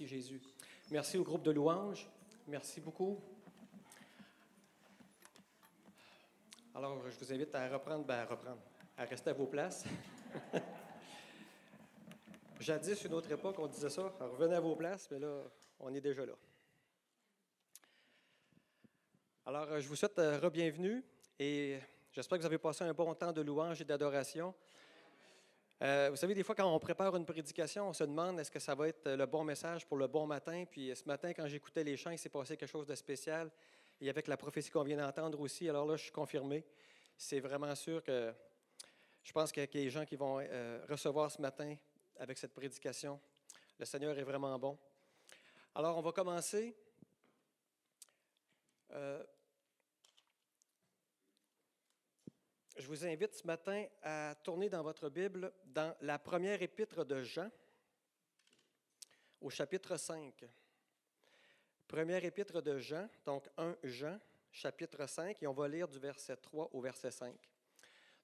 Merci Jésus. Merci au groupe de louanges. Merci beaucoup. Alors, je vous invite à reprendre, ben, à reprendre, à rester à vos places. Jadis, une autre époque, on disait ça. revenez à vos places, mais là, on est déjà là. Alors, je vous souhaite euh, re-bienvenue et j'espère que vous avez passé un bon temps de louange et d'adoration. Euh, vous savez, des fois, quand on prépare une prédication, on se demande est-ce que ça va être le bon message pour le bon matin? Puis ce matin, quand j'écoutais les chants, il s'est passé quelque chose de spécial. Et avec la prophétie qu'on vient d'entendre aussi, alors là, je suis confirmé. C'est vraiment sûr que je pense qu'il y a des gens qui vont euh, recevoir ce matin avec cette prédication. Le Seigneur est vraiment bon. Alors, on va commencer. Euh, Je vous invite ce matin à tourner dans votre Bible dans la première épître de Jean, au chapitre 5. Première épître de Jean, donc 1 Jean, chapitre 5, et on va lire du verset 3 au verset 5.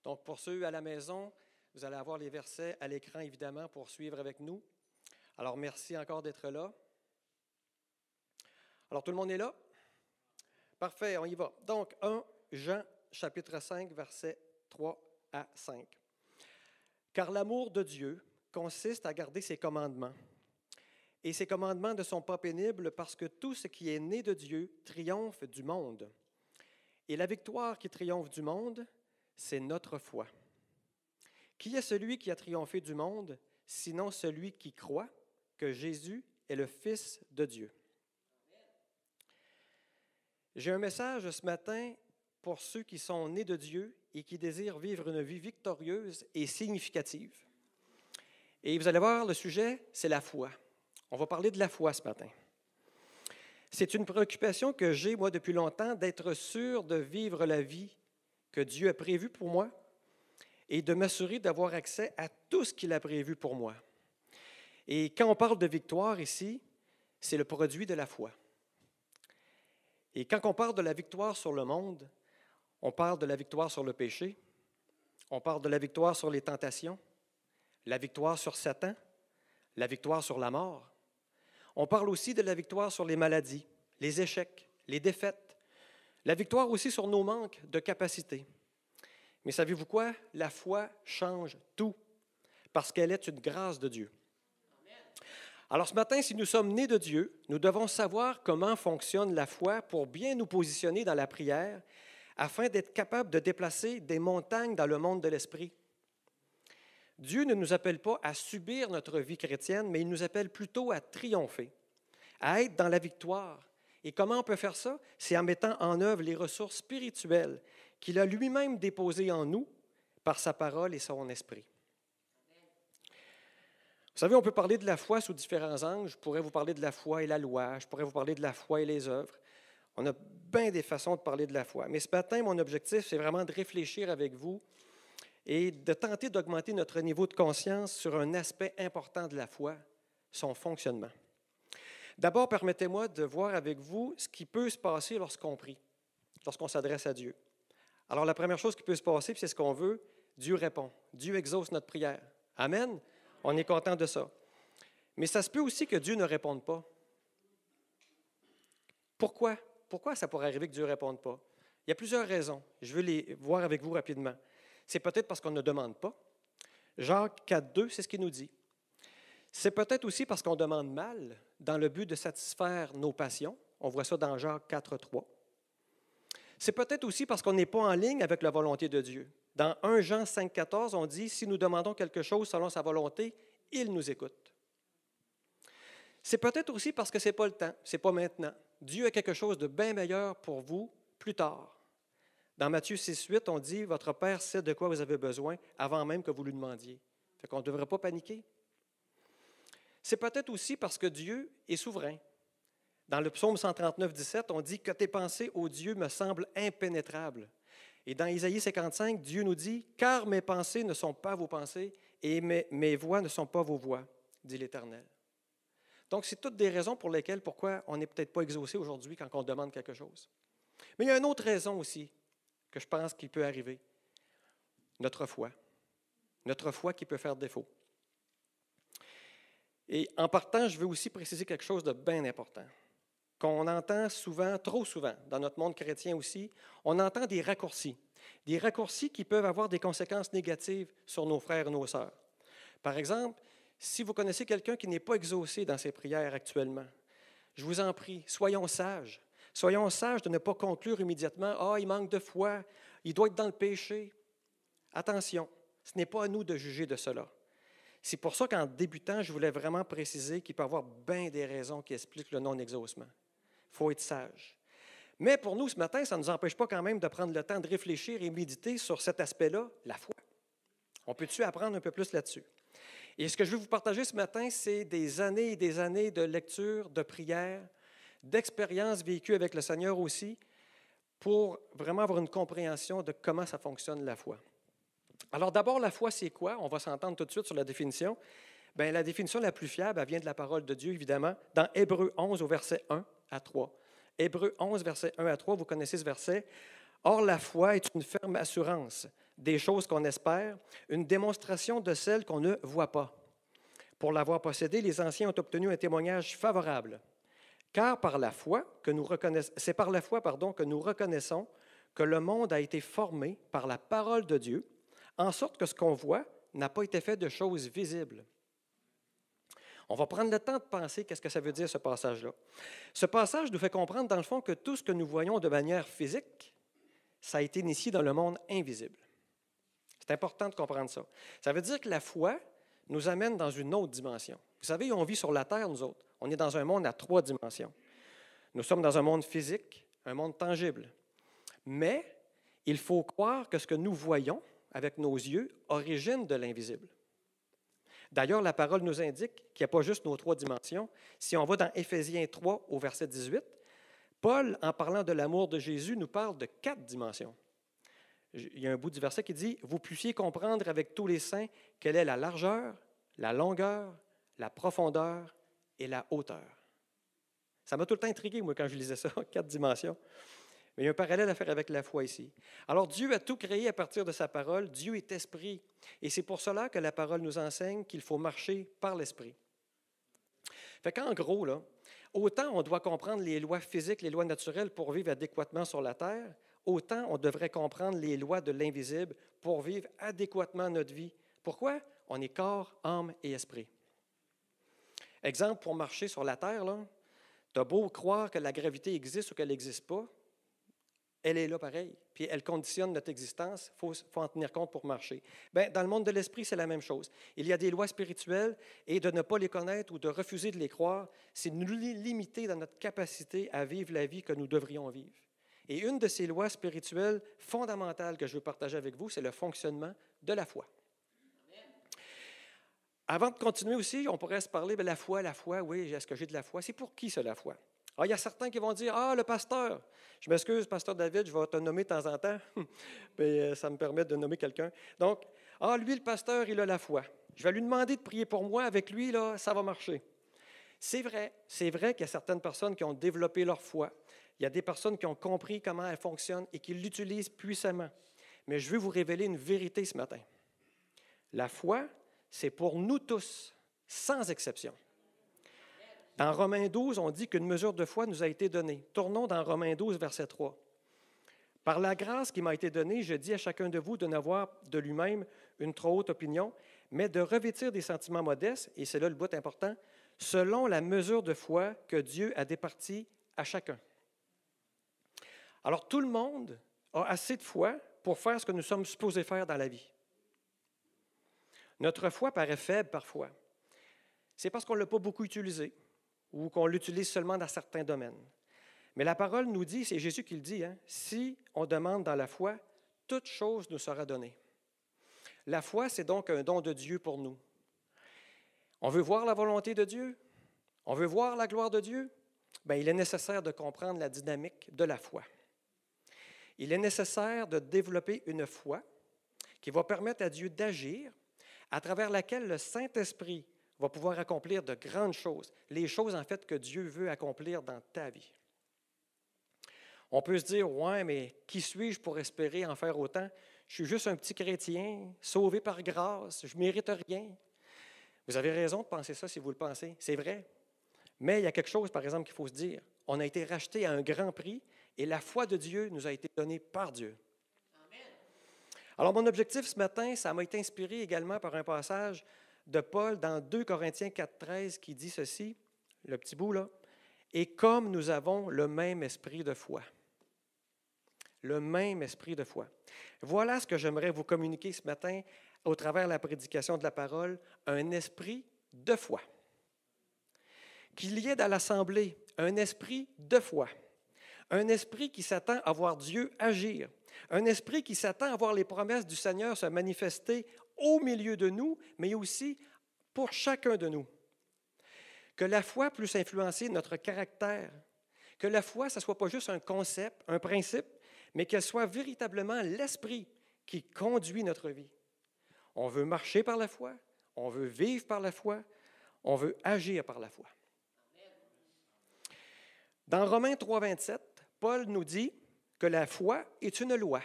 Donc pour ceux à la maison, vous allez avoir les versets à l'écran évidemment pour suivre avec nous. Alors merci encore d'être là. Alors tout le monde est là? Parfait, on y va. Donc 1 Jean chapitre 5, verset 3 à 5. Car l'amour de Dieu consiste à garder ses commandements. Et ces commandements ne sont pas pénibles parce que tout ce qui est né de Dieu triomphe du monde. Et la victoire qui triomphe du monde, c'est notre foi. Qui est celui qui a triomphé du monde, sinon celui qui croit que Jésus est le Fils de Dieu? J'ai un message ce matin pour ceux qui sont nés de Dieu et qui désirent vivre une vie victorieuse et significative. Et vous allez voir, le sujet, c'est la foi. On va parler de la foi ce matin. C'est une préoccupation que j'ai, moi, depuis longtemps, d'être sûr de vivre la vie que Dieu a prévue pour moi et de m'assurer d'avoir accès à tout ce qu'il a prévu pour moi. Et quand on parle de victoire ici, c'est le produit de la foi. Et quand on parle de la victoire sur le monde, on parle de la victoire sur le péché, on parle de la victoire sur les tentations, la victoire sur Satan, la victoire sur la mort. On parle aussi de la victoire sur les maladies, les échecs, les défaites, la victoire aussi sur nos manques de capacité. Mais savez-vous quoi? La foi change tout parce qu'elle est une grâce de Dieu. Alors ce matin, si nous sommes nés de Dieu, nous devons savoir comment fonctionne la foi pour bien nous positionner dans la prière afin d'être capable de déplacer des montagnes dans le monde de l'esprit. Dieu ne nous appelle pas à subir notre vie chrétienne, mais il nous appelle plutôt à triompher, à être dans la victoire. Et comment on peut faire ça? C'est en mettant en œuvre les ressources spirituelles qu'il a lui-même déposées en nous par sa parole et son esprit. Vous savez, on peut parler de la foi sous différents angles. Je pourrais vous parler de la foi et la loi, je pourrais vous parler de la foi et les œuvres. On a bien des façons de parler de la foi. Mais ce matin, mon objectif, c'est vraiment de réfléchir avec vous et de tenter d'augmenter notre niveau de conscience sur un aspect important de la foi, son fonctionnement. D'abord, permettez-moi de voir avec vous ce qui peut se passer lorsqu'on prie, lorsqu'on s'adresse à Dieu. Alors, la première chose qui peut se passer, c'est ce qu'on veut, Dieu répond. Dieu exauce notre prière. Amen. On est content de ça. Mais ça se peut aussi que Dieu ne réponde pas. Pourquoi? Pourquoi ça pourrait arriver que Dieu ne réponde pas? Il y a plusieurs raisons. Je veux les voir avec vous rapidement. C'est peut-être parce qu'on ne demande pas. Jacques 4, 2, c'est ce qu'il nous dit. C'est peut-être aussi parce qu'on demande mal dans le but de satisfaire nos passions. On voit ça dans Jacques 4, 3. C'est peut-être aussi parce qu'on n'est pas en ligne avec la volonté de Dieu. Dans 1 Jean 5, 14, on dit, si nous demandons quelque chose selon sa volonté, il nous écoute. C'est peut-être aussi parce que ce n'est pas le temps, ce n'est pas maintenant. Dieu a quelque chose de bien meilleur pour vous plus tard. Dans Matthieu 6, 8, on dit Votre Père sait de quoi vous avez besoin avant même que vous lui demandiez. Fait qu'on ne devrait pas paniquer. C'est peut-être aussi parce que Dieu est souverain. Dans le psaume 139, 17, on dit que tes pensées, ô Dieu, me semblent impénétrables. Et dans Isaïe 55, Dieu nous dit Car mes pensées ne sont pas vos pensées et mes, mes voix ne sont pas vos voix, dit l'Éternel. Donc, c'est toutes des raisons pour lesquelles, pourquoi on n'est peut-être pas exaucé aujourd'hui quand on demande quelque chose. Mais il y a une autre raison aussi que je pense qu'il peut arriver. Notre foi. Notre foi qui peut faire défaut. Et en partant, je veux aussi préciser quelque chose de bien important, qu'on entend souvent, trop souvent, dans notre monde chrétien aussi. On entend des raccourcis, des raccourcis qui peuvent avoir des conséquences négatives sur nos frères et nos sœurs. Par exemple, si vous connaissez quelqu'un qui n'est pas exaucé dans ses prières actuellement, je vous en prie, soyons sages. Soyons sages de ne pas conclure immédiatement Ah, il manque de foi, il doit être dans le péché. Attention, ce n'est pas à nous de juger de cela. C'est pour ça qu'en débutant, je voulais vraiment préciser qu'il peut y avoir bien des raisons qui expliquent le non-exaucement. Il faut être sage. Mais pour nous, ce matin, ça ne nous empêche pas quand même de prendre le temps de réfléchir et méditer sur cet aspect-là, la foi. On peut-tu apprendre un peu plus là-dessus? Et ce que je veux vous partager ce matin, c'est des années et des années de lecture, de prière, d'expériences vécues avec le Seigneur aussi, pour vraiment avoir une compréhension de comment ça fonctionne la foi. Alors d'abord, la foi, c'est quoi? On va s'entendre tout de suite sur la définition. Bien, la définition la plus fiable, elle vient de la parole de Dieu, évidemment, dans Hébreu 11 au verset 1 à 3. Hébreu 11, verset 1 à 3, vous connaissez ce verset. Or, la foi est une ferme assurance des choses qu'on espère, une démonstration de celles qu'on ne voit pas. Pour l'avoir possédé, les anciens ont obtenu un témoignage favorable. Car par la foi que nous c'est par la foi pardon, que nous reconnaissons que le monde a été formé par la parole de Dieu, en sorte que ce qu'on voit n'a pas été fait de choses visibles. On va prendre le temps de penser qu'est-ce que ça veut dire ce passage-là. Ce passage nous fait comprendre dans le fond que tout ce que nous voyons de manière physique, ça a été initié dans le monde invisible. C'est important de comprendre ça. Ça veut dire que la foi nous amène dans une autre dimension. Vous savez, on vit sur la Terre, nous autres. On est dans un monde à trois dimensions. Nous sommes dans un monde physique, un monde tangible. Mais il faut croire que ce que nous voyons avec nos yeux origine de l'invisible. D'ailleurs, la parole nous indique qu'il n'y a pas juste nos trois dimensions. Si on va dans Éphésiens 3 au verset 18, Paul, en parlant de l'amour de Jésus, nous parle de quatre dimensions il y a un bout du verset qui dit, Vous puissiez comprendre avec tous les saints quelle est la largeur, la longueur, la profondeur et la hauteur. Ça m'a tout le temps intrigué, moi, quand je lisais ça, quatre dimensions. Mais il y a un parallèle à faire avec la foi ici. Alors, Dieu a tout créé à partir de sa parole. Dieu est esprit. Et c'est pour cela que la parole nous enseigne qu'il faut marcher par l'esprit. Fait qu'en gros, autant on doit comprendre les lois physiques, les lois naturelles pour vivre adéquatement sur la terre, autant on devrait comprendre les lois de l'invisible pour vivre adéquatement notre vie. Pourquoi? On est corps, âme et esprit. Exemple, pour marcher sur la Terre, tu beau croire que la gravité existe ou qu'elle n'existe pas, elle est là pareil. Puis elle conditionne notre existence. Il faut, en tenir compte pour marcher. Bien, dans le monde de l'esprit, c'est la même chose. Il y a des lois spirituelles et de ne pas les connaître ou de refuser de les croire, c'est nous limiter dans notre capacité à vivre la vie que nous devrions vivre. Et une de ces lois spirituelles fondamentales que je veux partager avec vous, c'est le fonctionnement de la foi. Avant de continuer aussi, on pourrait se parler de la foi, la foi, oui, est-ce que j'ai de la foi? C'est pour qui ça, la foi? Ah, il y a certains qui vont dire Ah, le pasteur. Je m'excuse, pasteur David, je vais te nommer de temps en temps, mais euh, ça me permet de nommer quelqu'un. Donc, Ah, lui, le pasteur, il a la foi. Je vais lui demander de prier pour moi. Avec lui, là, ça va marcher. C'est vrai, c'est vrai qu'il y a certaines personnes qui ont développé leur foi. Il y a des personnes qui ont compris comment elle fonctionne et qui l'utilisent puissamment. Mais je veux vous révéler une vérité ce matin. La foi, c'est pour nous tous, sans exception. Dans Romains 12, on dit qu'une mesure de foi nous a été donnée. Tournons dans Romains 12, verset 3. Par la grâce qui m'a été donnée, je dis à chacun de vous de n'avoir de lui-même une trop haute opinion, mais de revêtir des sentiments modestes, et c'est là le bout important, selon la mesure de foi que Dieu a départie à chacun. Alors tout le monde a assez de foi pour faire ce que nous sommes supposés faire dans la vie. Notre foi paraît faible parfois. C'est parce qu'on ne l'a pas beaucoup utilisé ou qu'on l'utilise seulement dans certains domaines. Mais la parole nous dit, c'est Jésus qui le dit, hein, si on demande dans la foi, toute chose nous sera donnée. La foi, c'est donc un don de Dieu pour nous. On veut voir la volonté de Dieu, on veut voir la gloire de Dieu, bien, il est nécessaire de comprendre la dynamique de la foi il est nécessaire de développer une foi qui va permettre à Dieu d'agir, à travers laquelle le Saint-Esprit va pouvoir accomplir de grandes choses, les choses en fait que Dieu veut accomplir dans ta vie. On peut se dire, ouais, mais qui suis-je pour espérer en faire autant? Je suis juste un petit chrétien, sauvé par grâce, je ne mérite rien. Vous avez raison de penser ça si vous le pensez, c'est vrai. Mais il y a quelque chose, par exemple, qu'il faut se dire. On a été racheté à un grand prix et la foi de Dieu nous a été donnée par Dieu. Alors, mon objectif ce matin, ça m'a été inspiré également par un passage de Paul dans 2 Corinthiens 4.13 qui dit ceci, le petit bout là, et comme nous avons le même esprit de foi. Le même esprit de foi. Voilà ce que j'aimerais vous communiquer ce matin au travers de la prédication de la parole, un esprit de foi. Qu'il y ait dans l'Assemblée un esprit de foi, un esprit qui s'attend à voir Dieu agir, un esprit qui s'attend à voir les promesses du Seigneur se manifester au milieu de nous, mais aussi pour chacun de nous. Que la foi puisse influencer notre caractère, que la foi, ce ne soit pas juste un concept, un principe, mais qu'elle soit véritablement l'esprit qui conduit notre vie. On veut marcher par la foi, on veut vivre par la foi, on veut agir par la foi. Dans Romains 3, 27, Paul nous dit que la foi est une loi.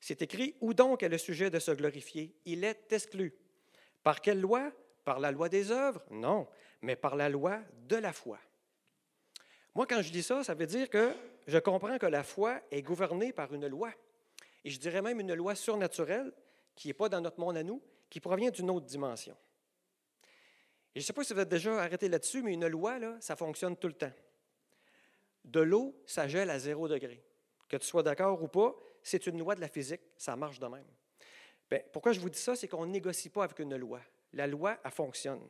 C'est écrit Où donc est le sujet de se glorifier? Il est exclu. Par quelle loi? Par la loi des œuvres? Non, mais par la loi de la foi. Moi, quand je dis ça, ça veut dire que je comprends que la foi est gouvernée par une loi. Et je dirais même une loi surnaturelle qui n'est pas dans notre monde à nous, qui provient d'une autre dimension. Et je ne sais pas si vous êtes déjà arrêté là-dessus, mais une loi, là, ça fonctionne tout le temps. De l'eau, ça gèle à zéro degré. Que tu sois d'accord ou pas, c'est une loi de la physique, ça marche de même. Bien, pourquoi je vous dis ça? C'est qu'on ne négocie pas avec une loi. La loi, elle fonctionne.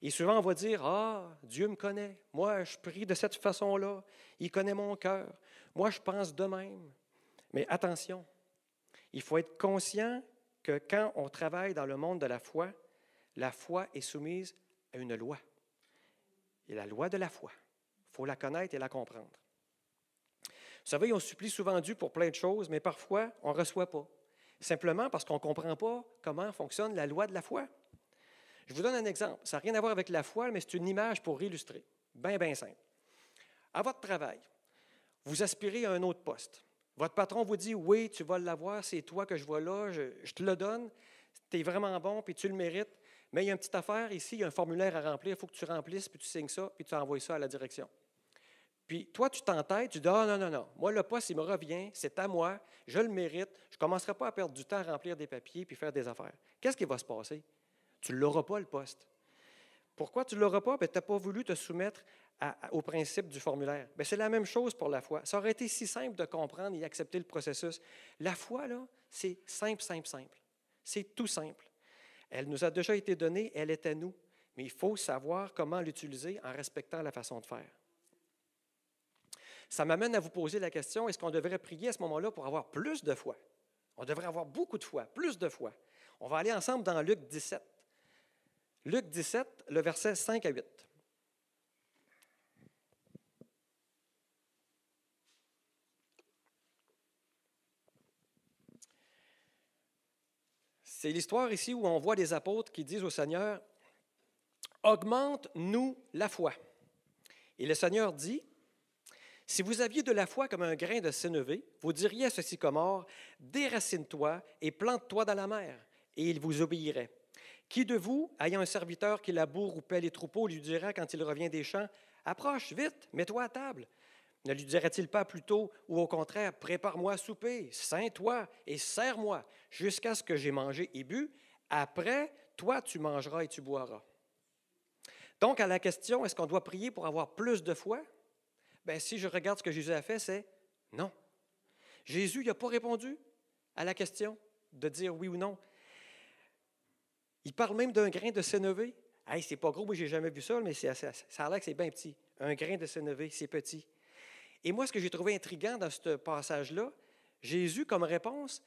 Et souvent, on va dire Ah, Dieu me connaît. Moi, je prie de cette façon-là. Il connaît mon cœur. Moi, je pense de même. Mais attention, il faut être conscient que quand on travaille dans le monde de la foi, la foi est soumise à une loi. Et la loi de la foi. Faut la connaître et la comprendre. Vous savez, on supplie souvent Dieu pour plein de choses, mais parfois, on ne reçoit pas. Simplement parce qu'on ne comprend pas comment fonctionne la loi de la foi. Je vous donne un exemple. Ça n'a rien à voir avec la foi, mais c'est une image pour illustrer. Bien, bien simple. À votre travail, vous aspirez à un autre poste. Votre patron vous dit Oui, tu vas l'avoir, c'est toi que je vois là, je, te le donne, tu es vraiment bon, puis tu le mérites. Mais il y a une petite affaire ici, il y a un formulaire à remplir, il faut que tu remplisses, puis tu signes ça, puis tu envoies ça à la direction. Puis toi, tu t'entêtes, tu dis Ah non, non, non, moi, le poste, il me revient, c'est à moi, je le mérite, je ne commencerai pas à perdre du temps à remplir des papiers puis faire des affaires. Qu'est-ce qui va se passer? Tu ne l'auras pas, le poste. Pourquoi tu ne l'auras pas? Ben, tu n'as pas voulu te soumettre au principe du formulaire. Ben, c'est la même chose pour la foi. Ça aurait été si simple de comprendre et accepter le processus. La foi, là, c'est simple, simple, simple. C'est tout simple. Elle nous a déjà été donnée, elle est à nous. Mais il faut savoir comment l'utiliser en respectant la façon de faire. Ça m'amène à vous poser la question, est-ce qu'on devrait prier à ce moment-là pour avoir plus de foi? On devrait avoir beaucoup de foi, plus de foi. On va aller ensemble dans Luc 17. Luc 17, le verset 5 à 8. C'est l'histoire ici où on voit des apôtres qui disent au Seigneur, Augmente-nous la foi. Et le Seigneur dit, Si vous aviez de la foi comme un grain de sénévé, vous diriez à ce sycomore, Déracine-toi et plante-toi dans la mer, et il vous obéirait. Qui de vous, ayant un serviteur qui laboure ou paie les troupeaux, lui dira quand il revient des champs, Approche, vite, mets-toi à table ne lui dirait-il pas plutôt, ou au contraire, prépare-moi à souper, ceins-toi et serre-moi jusqu'à ce que j'ai mangé et bu, après, toi tu mangeras et tu boiras. Donc, à la question, est-ce qu'on doit prier pour avoir plus de foi? Bien, si je regarde ce que Jésus a fait, c'est non. Jésus n'a pas répondu à la question de dire oui ou non. Il parle même d'un grain de sénévé. Hey, c'est pas gros, moi j'ai jamais vu ça, mais ça a l'air que c'est bien petit. Un grain de sénévé, c'est petit. Et moi, ce que j'ai trouvé intriguant dans ce passage-là, Jésus, comme réponse,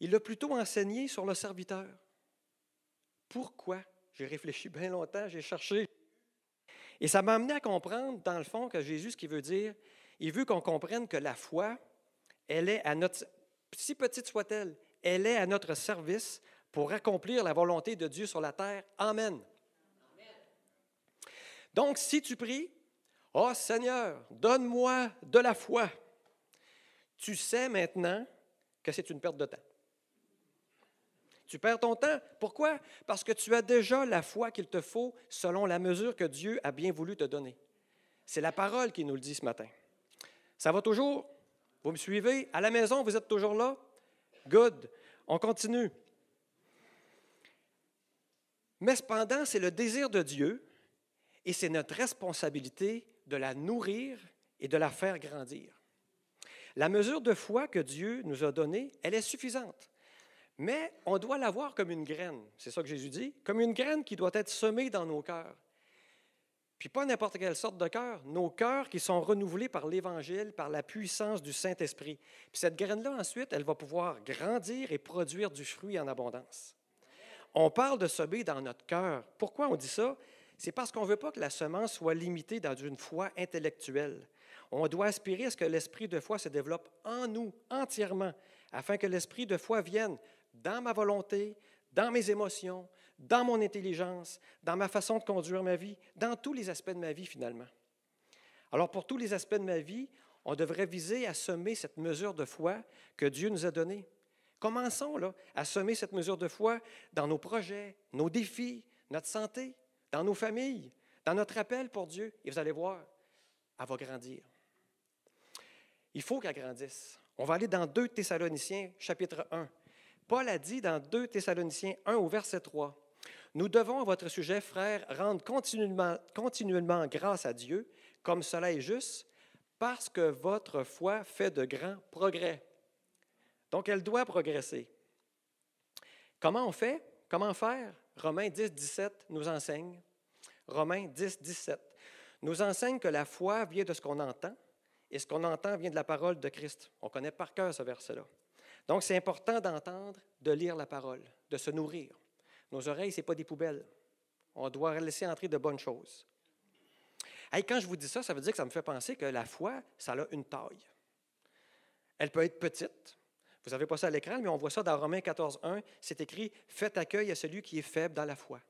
il a plutôt enseigné sur le serviteur. Pourquoi? J'ai réfléchi bien longtemps, j'ai cherché. Et ça m'a amené à comprendre, dans le fond, que Jésus, ce qu'il veut dire, il veut qu'on comprenne que la foi, elle est à notre, si petite soit-elle, elle est à notre service pour accomplir la volonté de Dieu sur la terre. Amen. Donc, si tu pries, Oh Seigneur, donne-moi de la foi. Tu sais maintenant que c'est une perte de temps. Tu perds ton temps. Pourquoi? Parce que tu as déjà la foi qu'il te faut selon la mesure que Dieu a bien voulu te donner. C'est la parole qui nous le dit ce matin. Ça va toujours? Vous me suivez? À la maison, vous êtes toujours là? Good. On continue. Mais cependant, c'est le désir de Dieu et c'est notre responsabilité de la nourrir et de la faire grandir. La mesure de foi que Dieu nous a donnée, elle est suffisante. Mais on doit la voir comme une graine, c'est ça que Jésus dit, comme une graine qui doit être semée dans nos cœurs. Puis pas n'importe quelle sorte de cœur, nos cœurs qui sont renouvelés par l'Évangile, par la puissance du Saint-Esprit. Puis cette graine-là, ensuite, elle va pouvoir grandir et produire du fruit en abondance. On parle de semer dans notre cœur. Pourquoi on dit ça? C'est parce qu'on ne veut pas que la semence soit limitée dans une foi intellectuelle. On doit aspirer à ce que l'esprit de foi se développe en nous entièrement, afin que l'esprit de foi vienne dans ma volonté, dans mes émotions, dans mon intelligence, dans ma façon de conduire ma vie, dans tous les aspects de ma vie finalement. Alors pour tous les aspects de ma vie, on devrait viser à semer cette mesure de foi que Dieu nous a donnée. Commençons là, à semer cette mesure de foi dans nos projets, nos défis, notre santé, dans nos familles, dans notre appel pour Dieu. Et vous allez voir, elle va grandir. Il faut qu'elle grandisse. On va aller dans 2 Thessaloniciens, chapitre 1. Paul a dit dans 2 Thessaloniciens 1 au verset 3, Nous devons à votre sujet, frères, rendre continuellement, continuellement grâce à Dieu, comme cela est juste, parce que votre foi fait de grands progrès. Donc, elle doit progresser. Comment on fait? Comment faire? Romains 10, 17 nous enseigne. Romains 10, 17 nous enseigne que la foi vient de ce qu'on entend et ce qu'on entend vient de la parole de Christ. On connaît par cœur ce verset-là. Donc, c'est important d'entendre, de lire la parole, de se nourrir. Nos oreilles, ce n'est pas des poubelles. On doit laisser entrer de bonnes choses. Et quand je vous dis ça, ça veut dire que ça me fait penser que la foi, ça a une taille. Elle peut être petite. Vous n'avez pas ça à l'écran, mais on voit ça dans Romains 14, 1. C'est écrit Faites accueil à celui qui est faible dans la foi.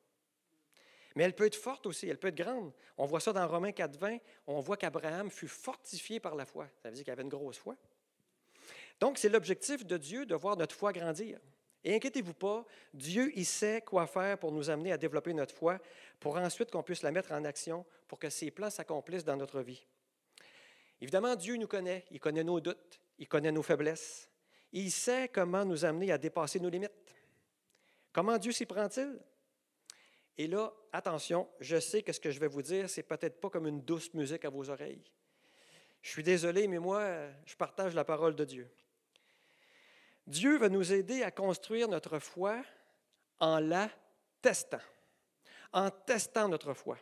Mais elle peut être forte aussi, elle peut être grande. On voit ça dans Romains 4, 20. On voit qu'Abraham fut fortifié par la foi. Ça veut dire qu'il avait une grosse foi. Donc, c'est l'objectif de Dieu de voir notre foi grandir. Et inquiétez-vous pas, Dieu, il sait quoi faire pour nous amener à développer notre foi, pour ensuite qu'on puisse la mettre en action, pour que ses plans s'accomplissent dans notre vie. Évidemment, Dieu nous connaît, il connaît nos doutes, il connaît nos faiblesses, il sait comment nous amener à dépasser nos limites. Comment Dieu s'y prend-il? Et là, attention, je sais que ce que je vais vous dire, c'est peut-être pas comme une douce musique à vos oreilles. Je suis désolé, mais moi, je partage la parole de Dieu. Dieu va nous aider à construire notre foi en la testant, en testant notre foi.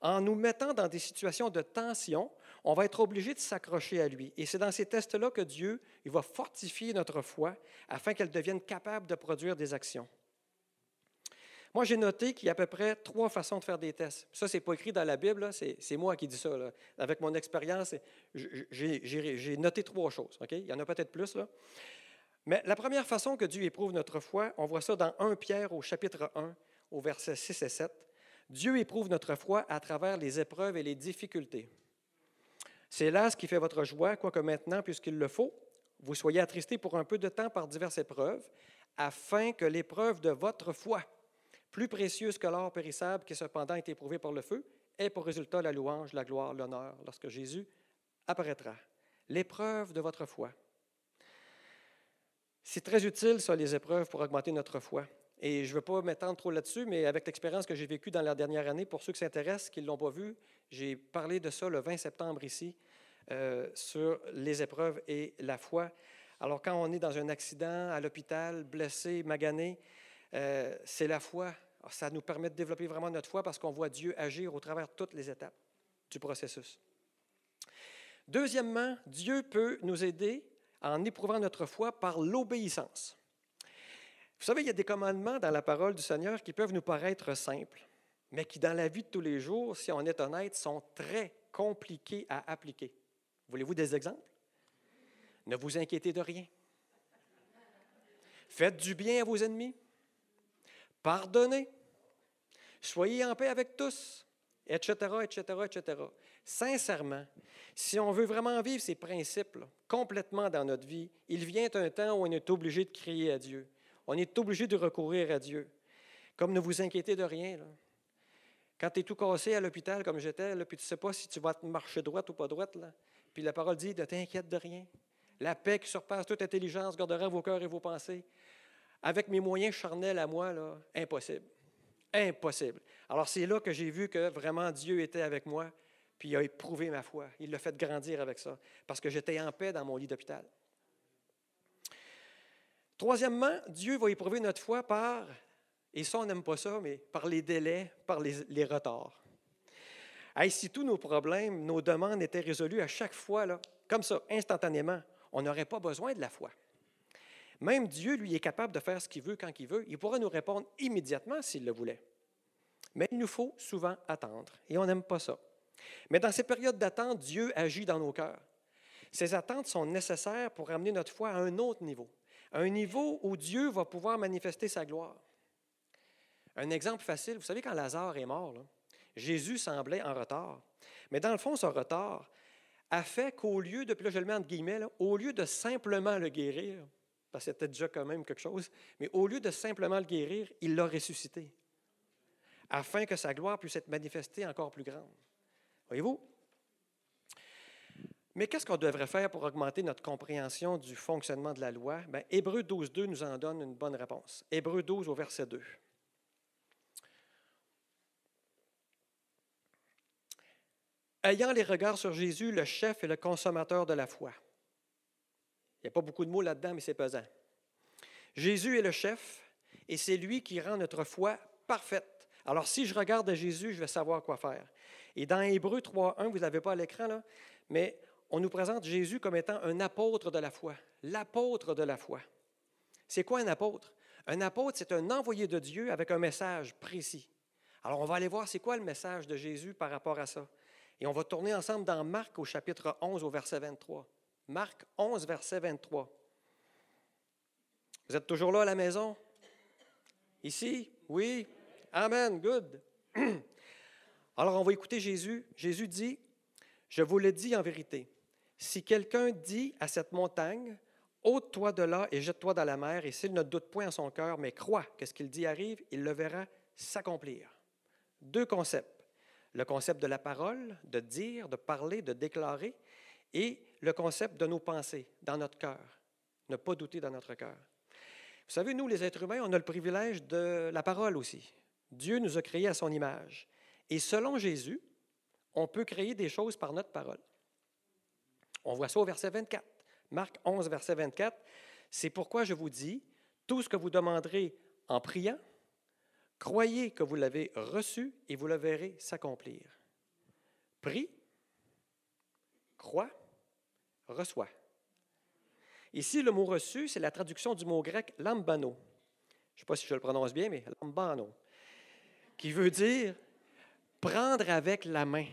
En nous mettant dans des situations de tension, on va être obligé de s'accrocher à lui. Et c'est dans ces tests-là que Dieu va fortifier notre foi afin qu'elle devienne capable de produire des actions. Moi, j'ai noté qu'il y a à peu près trois façons de faire des tests. Ça, ce n'est pas écrit dans la Bible, c'est moi qui dis ça. Avec mon expérience, j'ai noté trois choses. Il y en a peut-être plus. Mais la première façon que Dieu éprouve notre foi, on voit ça dans 1 Pierre au chapitre 1, au verset 6 et 7. Dieu éprouve notre foi à travers les épreuves et les difficultés. C'est là ce qui fait votre joie, quoique maintenant, puisqu'il le faut, vous soyez attristés pour un peu de temps par diverses épreuves, afin que l'épreuve de votre foi, plus précieuse que l'or périssable qui cependant est éprouvé par le feu, ait pour résultat la louange, la gloire, l'honneur lorsque Jésus apparaîtra. L'épreuve de votre foi. C'est très utile, ça, les épreuves, pour augmenter notre foi. Et je ne veux pas m'étendre trop là-dessus, mais avec l'expérience que j'ai vécue dans la dernière année, pour ceux qui s'intéressent, qui ne l'ont pas vu, j'ai parlé de ça le 20 septembre ici, euh, sur les épreuves et la foi. Alors, quand on est dans un accident, à l'hôpital, blessé, magané, euh, c'est la foi. ça nous permet de développer vraiment notre foi parce qu'on voit Dieu agir au travers de toutes les étapes du processus. Deuxièmement, Dieu peut nous aider en éprouvant notre foi par l'obéissance. Vous savez, il y a des commandements dans la parole du Seigneur qui peuvent nous paraître simples, mais qui, dans la vie de tous les jours, si on est honnête, sont très compliqués à appliquer. Voulez-vous des exemples? Ne vous inquiétez de rien. Faites du bien à vos ennemis. Pardonnez. Soyez en paix avec tous, etc., etc., etc. Sincèrement, si on veut vraiment vivre ces principes complètement dans notre vie, il vient un temps où on est obligé de crier à Dieu. on est obligé de recourir à Dieu. Comme ne vous inquiétez de rien. Quand tu es tout cassé à l'hôpital, comme j'étais, puis tu ne sais pas si tu vas marcher droite ou pas droite, puis la parole dit, ne t'inquiète de rien. La paix qui surpasse toute intelligence gardera vos cœurs et vos pensées. Avec mes moyens charnels à moi, là, impossible. Impossible. Alors c'est là que j'ai vu que vraiment Dieu était avec moi, puis il a éprouvé ma foi. Il l'a fait grandir avec ça, parce que j'étais en paix dans mon lit d'hôpital. Troisièmement, Dieu va éprouver notre foi par, et ça on n'aime pas ça, mais par les délais, par les, retards. si tous nos problèmes, nos demandes étaient résolues à chaque fois, là, comme ça, instantanément, on n'aurait pas besoin de la foi. Même Dieu, lui, est capable de faire ce qu'il veut quand il veut. Il pourrait nous répondre immédiatement s'il le voulait. Mais il nous faut souvent attendre, et on n'aime pas ça. Mais dans ces périodes d'attente, Dieu agit dans nos cœurs. Ces attentes sont nécessaires pour amener notre foi à un autre niveau, à un niveau où Dieu va pouvoir manifester sa gloire. Un exemple facile, vous savez, quand Lazare est mort, Jésus semblait en retard. Mais dans le fond, ce retard a fait qu'au lieu de, là je le mets entre guillemets, au lieu de simplement le guérir, parce que c'était déjà quand même quelque chose, mais au lieu de simplement le guérir, il l'a ressuscité, afin que sa gloire puisse être manifestée encore plus grande. Voyez-vous? Mais qu'est-ce qu'on devrait faire pour augmenter notre compréhension du fonctionnement de la loi? Bien, Hébreu 12, 2 nous en donne une bonne réponse. Hébreu 12 au verset 2. Ayant les regards sur Jésus, le chef et le consommateur de la foi. Il n'y a pas beaucoup de mots là-dedans, mais c'est pesant. Jésus est le chef et c'est lui qui rend notre foi parfaite. Alors, si je regarde Jésus, je vais savoir quoi faire. Et dans Hébreu 3.1, vous n'avez pas à l'écran, là, mais on nous présente Jésus comme étant un apôtre de la foi. L'apôtre de la foi. C'est quoi un apôtre? Un apôtre, c'est un envoyé de Dieu avec un message précis. Alors, on va aller voir c'est quoi le message de Jésus par rapport à ça. Et on va tourner ensemble dans Marc au chapitre 11 au verset 23. Marc 11, verset 23. Vous êtes toujours là à la maison? Ici? Oui? Amen, good. Alors on va écouter Jésus. Jésus dit, je vous le dis en vérité, si quelqu'un dit à cette montagne, ôte-toi de là et jette-toi dans la mer, et s'il ne doute point en son cœur, mais croit que ce qu'il dit arrive, il le verra s'accomplir. Deux concepts. Le concept de la parole, de dire, de parler, de déclarer, et le concept de nos pensées dans notre cœur. Ne pas douter dans notre cœur. Vous savez, nous, les êtres humains, on a le privilège de la parole aussi. Dieu nous a créés à son image. Et selon Jésus, on peut créer des choses par notre parole. On voit ça au verset 24. Marc 11, verset 24. C'est pourquoi je vous dis, tout ce que vous demanderez en priant, croyez que vous l'avez reçu et vous le verrez s'accomplir. Prie, crois, reçoit. Ici, le mot reçu, c'est la traduction du mot grec lambano. Je ne sais pas si je le prononce bien, mais lambano, qui veut dire prendre avec la main,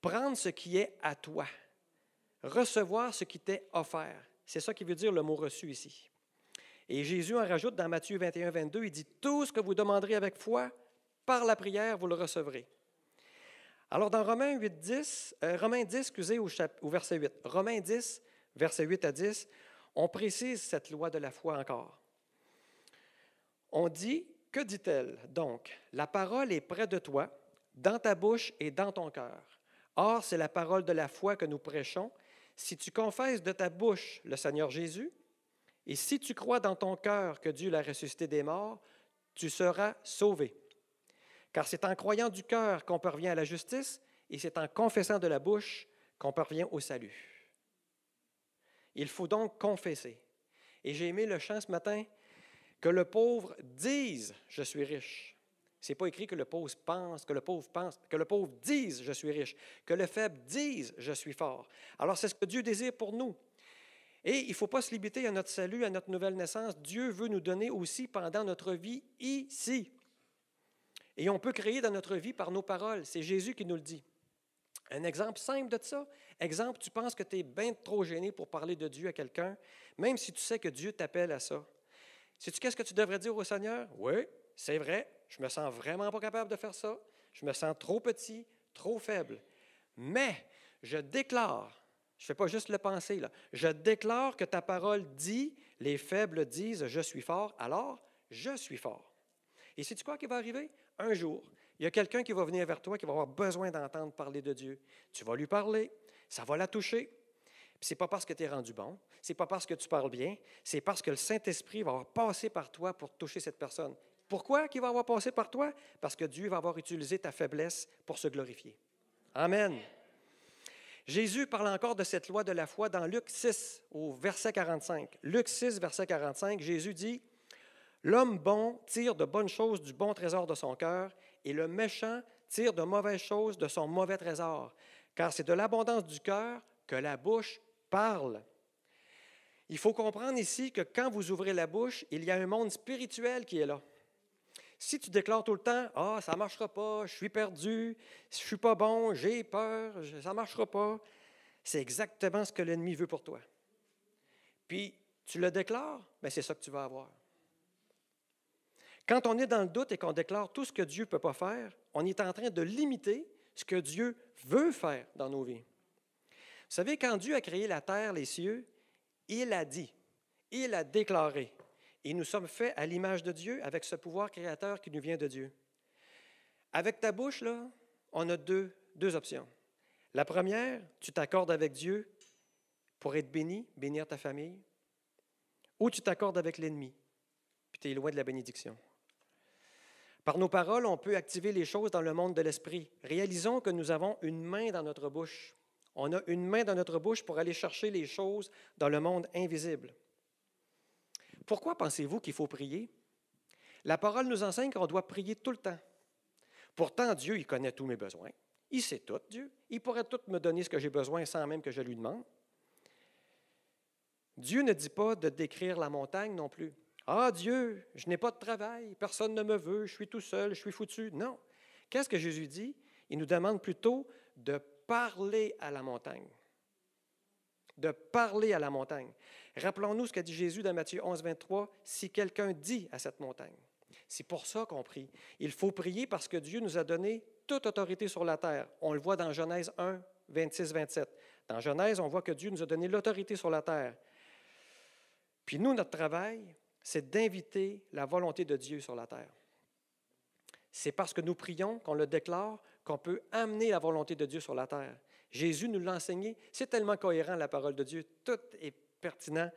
prendre ce qui est à toi, recevoir ce qui t'est offert. C'est ça qui veut dire le mot reçu ici. Et Jésus en rajoute dans Matthieu 21, 22, il dit, Tout ce que vous demanderez avec foi, par la prière, vous le recevrez. Alors, dans Romains 8, 10, euh, Romains 10, excusez, au, verset 8, Romains 10, verset 8 à 10, on précise cette loi de la foi encore. On dit, que dit-elle? Donc? La parole est près de toi, dans ta bouche et dans ton cœur. Or, c'est la parole de la foi que nous prêchons. Si tu confesses de ta bouche le Seigneur Jésus, et si tu crois dans ton cœur que Dieu l'a ressuscité des morts, tu seras sauvé. Car c'est en croyant du cœur qu'on parvient à la justice et c'est en confessant de la bouche qu'on parvient au salut. Il faut donc confesser. Et j'ai aimé le chant ce matin, que le pauvre dise je suis riche. C'est pas écrit que le pauvre pense, que le pauvre pense, que le pauvre dise je suis riche, que le faible dise je suis fort. Alors c'est ce que Dieu désire pour nous. Et il ne faut pas se limiter à notre salut, à notre nouvelle naissance. Dieu veut nous donner aussi pendant notre vie ici. Et on peut créer dans notre vie par nos paroles. C'est Jésus qui nous le dit. Un exemple simple de ça. Exemple, tu penses que tu es bien trop gêné pour parler de Dieu à quelqu'un, même si tu sais que Dieu t'appelle à ça. Sais-tu qu'est-ce que tu devrais dire au Seigneur? Oui, c'est vrai, je me sens vraiment pas capable de faire ça. Je me sens trop petit, trop faible. Mais je déclare, je ne fais pas juste le penser, là, je déclare que ta parole dit Les faibles disent Je suis fort, alors je suis fort. Et sais-tu quoi qui va arriver? Un jour, il y a quelqu'un qui va venir vers toi qui va avoir besoin d'entendre parler de Dieu. Tu vas lui parler, ça va la toucher. Ce n'est pas parce que tu es rendu bon, c'est pas parce que tu parles bien, c'est parce que le Saint-Esprit va avoir passé par toi pour toucher cette personne. Pourquoi qu'il va avoir passé par toi? Parce que Dieu va avoir utilisé ta faiblesse pour se glorifier. Amen. Jésus parle encore de cette loi de la foi dans Luc 6, au verset 45. Luc 6, verset 45, Jésus dit, L'homme bon tire de bonnes choses du bon trésor de son cœur, et le méchant tire de mauvaises choses de son mauvais trésor, car c'est de l'abondance du cœur que la bouche parle. Il faut comprendre ici que quand vous ouvrez la bouche, il y a un monde spirituel qui est là. Si tu déclares tout le temps, ah, ça ne marchera pas, je suis perdu, je ne suis pas bon, j'ai peur, ça ne marchera pas, c'est exactement ce que l'ennemi veut pour toi. Puis, tu le déclares, mais ben, c'est ça que tu vas avoir. Quand on est dans le doute et qu'on déclare tout ce que Dieu ne peut pas faire, on est en train de limiter ce que Dieu veut faire dans nos vies. Vous savez, quand Dieu a créé la terre, les cieux, il a dit, il a déclaré, et nous sommes faits à l'image de Dieu avec ce pouvoir créateur qui nous vient de Dieu. Avec ta bouche, là, on a deux, deux options. La première, tu t'accordes avec Dieu pour être béni, bénir ta famille, ou tu t'accordes avec l'ennemi, puis tu es loin de la bénédiction. Par nos paroles, on peut activer les choses dans le monde de l'esprit. Réalisons que nous avons une main dans notre bouche. On a une main dans notre bouche pour aller chercher les choses dans le monde invisible. Pourquoi pensez-vous qu'il faut prier? La parole nous enseigne qu'on doit prier tout le temps. Pourtant, Dieu, il connaît tous mes besoins. Il sait tout, Dieu. Il pourrait tout me donner ce que j'ai besoin sans même que je lui demande. Dieu ne dit pas de décrire la montagne non plus. Ah Dieu, je n'ai pas de travail, personne ne me veut, je suis tout seul, je suis foutu. Non. Qu'est-ce que Jésus dit? Il nous demande plutôt de parler à la montagne. De parler à la montagne. Rappelons-nous ce qu'a dit Jésus dans Matthieu 11, 23, si quelqu'un dit à cette montagne. C'est pour ça qu'on prie. Il faut prier parce que Dieu nous a donné toute autorité sur la terre. On le voit dans Genèse 1, 26, 27. Dans Genèse, on voit que Dieu nous a donné l'autorité sur la terre. Puis nous, notre travail, c'est d'inviter la volonté de Dieu sur la terre. C'est parce que nous prions, qu'on le déclare, qu'on peut amener la volonté de Dieu sur la terre. Jésus nous l'a enseigné. C'est tellement cohérent, la parole de Dieu. Tout est pertinent.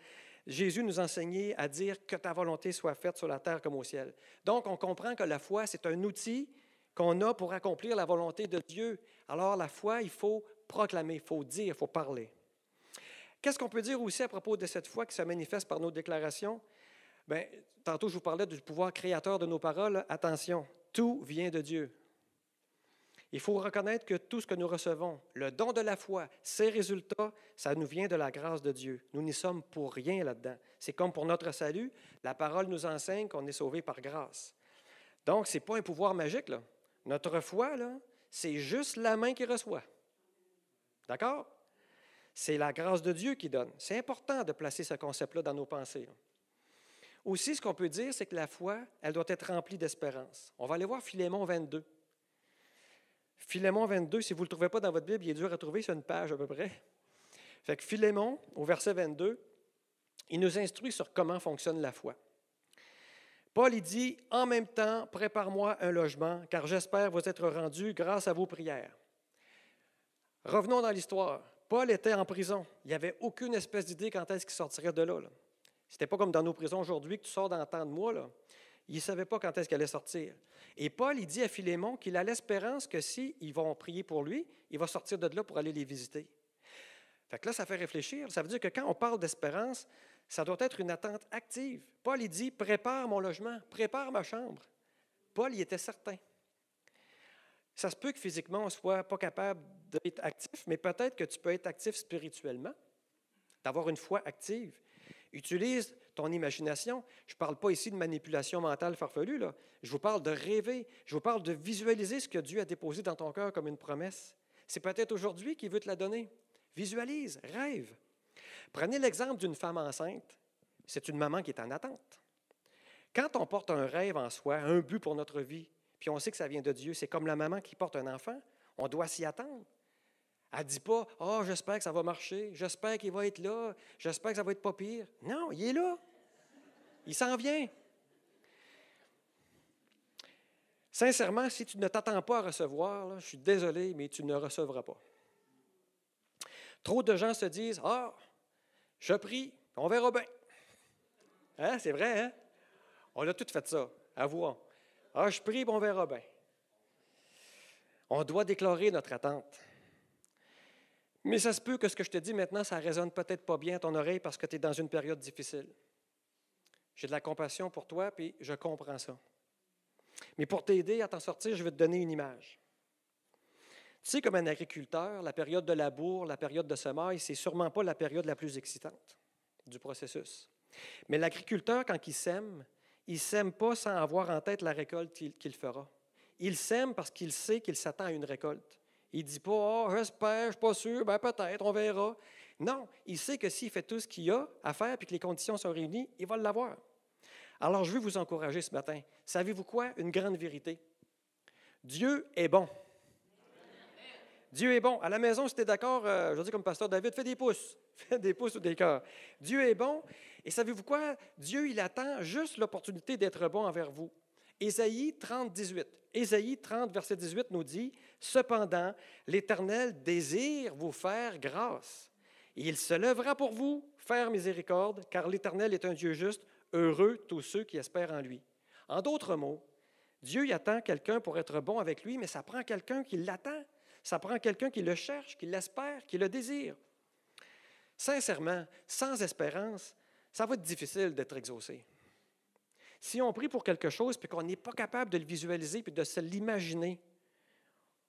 Jésus nous enseignait à dire que ta volonté soit faite sur la terre comme au ciel. Donc, on comprend que la foi, c'est un outil qu'on a pour accomplir la volonté de Dieu. Alors, la foi, il faut proclamer, il faut dire, il faut parler. Qu'est-ce qu'on peut dire aussi à propos de cette foi qui se manifeste par nos déclarations? Bien, tantôt, je vous parlais du pouvoir créateur de nos paroles. Attention, tout vient de Dieu. Il faut reconnaître que tout ce que nous recevons, le don de la foi, ses résultats, ça nous vient de la grâce de Dieu. Nous n'y sommes pour rien là-dedans. C'est comme pour notre salut, la parole nous enseigne qu'on est sauvé par grâce. Donc, ce n'est pas un pouvoir magique. Notre foi, c'est juste la main qui reçoit. D'accord? C'est la grâce de Dieu qui donne. C'est important de placer ce concept-là dans nos pensées. Aussi, ce qu'on peut dire, c'est que la foi, elle doit être remplie d'espérance. On va aller voir Philémon 22. Philémon 22, si vous ne le trouvez pas dans votre Bible, il est dur à trouver sur une page à peu près. Fait que Philémon, au verset 22, il nous instruit sur comment fonctionne la foi. Paul il dit En même temps, prépare-moi un logement, car j'espère vous être rendu grâce à vos prières. Revenons dans l'histoire. Paul était en prison. Il n'y avait aucune espèce d'idée quand est-ce qu'il sortirait de là. là. C'était pas comme dans nos prisons aujourd'hui que tu sors dans tant de mois. Il ne savait pas quand est-ce qu'elle allait sortir. Et Paul, il dit à Philémon qu'il a l'espérance que si ils vont prier pour lui, il va sortir de là pour aller les visiter. Fait que là, ça fait réfléchir. Ça veut dire que quand on parle d'espérance, ça doit être une attente active. Paul, il dit Prépare mon logement, prépare ma chambre. Paul, il était certain. Ça se peut que physiquement, on ne soit pas capable d'être actif, mais peut-être que tu peux être actif spirituellement, d'avoir une foi active. Utilise ton imagination. Je ne parle pas ici de manipulation mentale farfelue. Je vous parle de rêver. Je vous parle de visualiser ce que Dieu a déposé dans ton cœur comme une promesse. C'est peut-être aujourd'hui qu'il veut te la donner. Visualise, rêve. Prenez l'exemple d'une femme enceinte. C'est une maman qui est en attente. Quand on porte un rêve en soi, un but pour notre vie, puis on sait que ça vient de Dieu, c'est comme la maman qui porte un enfant. On doit s'y attendre. Elle ne dit pas Oh, j'espère que ça va marcher, j'espère qu'il va être là, j'espère que ça va être pas pire. Non, il est là. Il s'en vient. Sincèrement, si tu ne t'attends pas à recevoir, je suis désolé, mais tu ne recevras pas. Trop de gens se disent Ah, je prie, on verra bien. Hein, c'est vrai, hein? On a tout fait ça, avouons. Ah, je prie, on verra bien. On doit déclarer notre attente. Mais ça se peut que ce que je te dis maintenant, ça résonne peut-être pas bien à ton oreille parce que tu es dans une période difficile. J'ai de la compassion pour toi, puis je comprends ça. Mais pour t'aider à t'en sortir, je vais te donner une image. Tu sais, comme un agriculteur, la période de labour, la période de semaille, c'est sûrement pas la période la plus excitante du processus. Mais l'agriculteur, quand il sème, il sème pas sans avoir en tête la récolte qu'il fera. Il sème parce qu'il sait qu'il s'attend à une récolte. Il ne dit pas, oh, j'espère, je ne suis pas sûr, ben peut-être, on verra. Non, il sait que s'il fait tout ce qu'il a à faire et que les conditions sont réunies, il va l'avoir. Alors, je veux vous encourager ce matin. Savez-vous quoi? Une grande vérité. Dieu est bon. Dieu est bon. À la maison, si tu d'accord, euh, je dis comme pasteur David, fais des pouces. Fais des pouces ou des cœurs. Dieu est bon. Et savez-vous quoi? Dieu, il attend juste l'opportunité d'être bon envers vous. Ésaïe 30, 18. Ésaïe 30, verset 18 nous dit Cependant, l'Éternel désire vous faire grâce. il se lèvera pour vous, faire miséricorde, car l'Éternel est un Dieu juste, heureux tous ceux qui espèrent en lui. En d'autres mots, Dieu y attend quelqu'un pour être bon avec lui, mais ça prend quelqu'un qui l'attend. Ça prend quelqu'un qui le cherche, qui l'espère, qui le désire. Sincèrement, sans espérance, ça va être difficile d'être exaucé. Si on prie pour quelque chose puis qu'on n'est pas capable de le visualiser puis de se l'imaginer,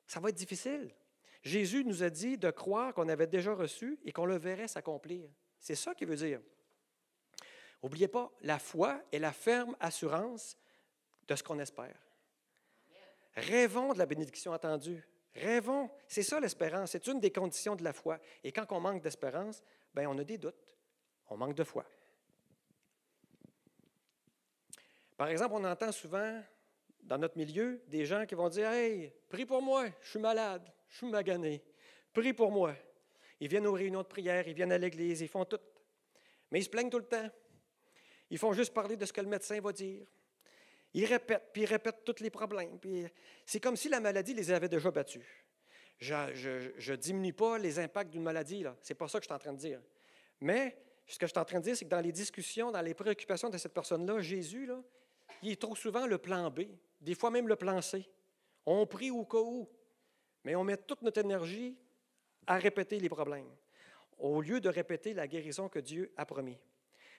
ça va être difficile. Jésus nous a dit de croire qu'on avait déjà reçu et qu'on le verrait s'accomplir. C'est ça qu'il veut dire. N'oubliez pas, la foi est la ferme assurance de ce qu'on espère. Rêvons de la bénédiction attendue. Rêvons. C'est ça l'espérance. C'est une des conditions de la foi. Et quand on manque d'espérance, ben on a des doutes. On manque de foi. Par exemple, on entend souvent dans notre milieu des gens qui vont dire Hey, prie pour moi, je suis malade, je suis magané, prie pour moi. Ils viennent aux réunions de prière, ils viennent à l'église, ils font tout. Mais ils se plaignent tout le temps. Ils font juste parler de ce que le médecin va dire. Ils répètent, puis ils répètent tous les problèmes. c'est comme si la maladie les avait déjà battus. Je ne diminue pas les impacts d'une maladie, là. C'est pas ça que je suis en train de dire. Mais ce que je suis en train de dire, c'est que dans les discussions, dans les préoccupations de cette personne-là, Jésus, là, il est trop souvent le plan B, des fois même le plan C. On prie au cas où, mais on met toute notre énergie à répéter les problèmes, au lieu de répéter la guérison que Dieu a promis.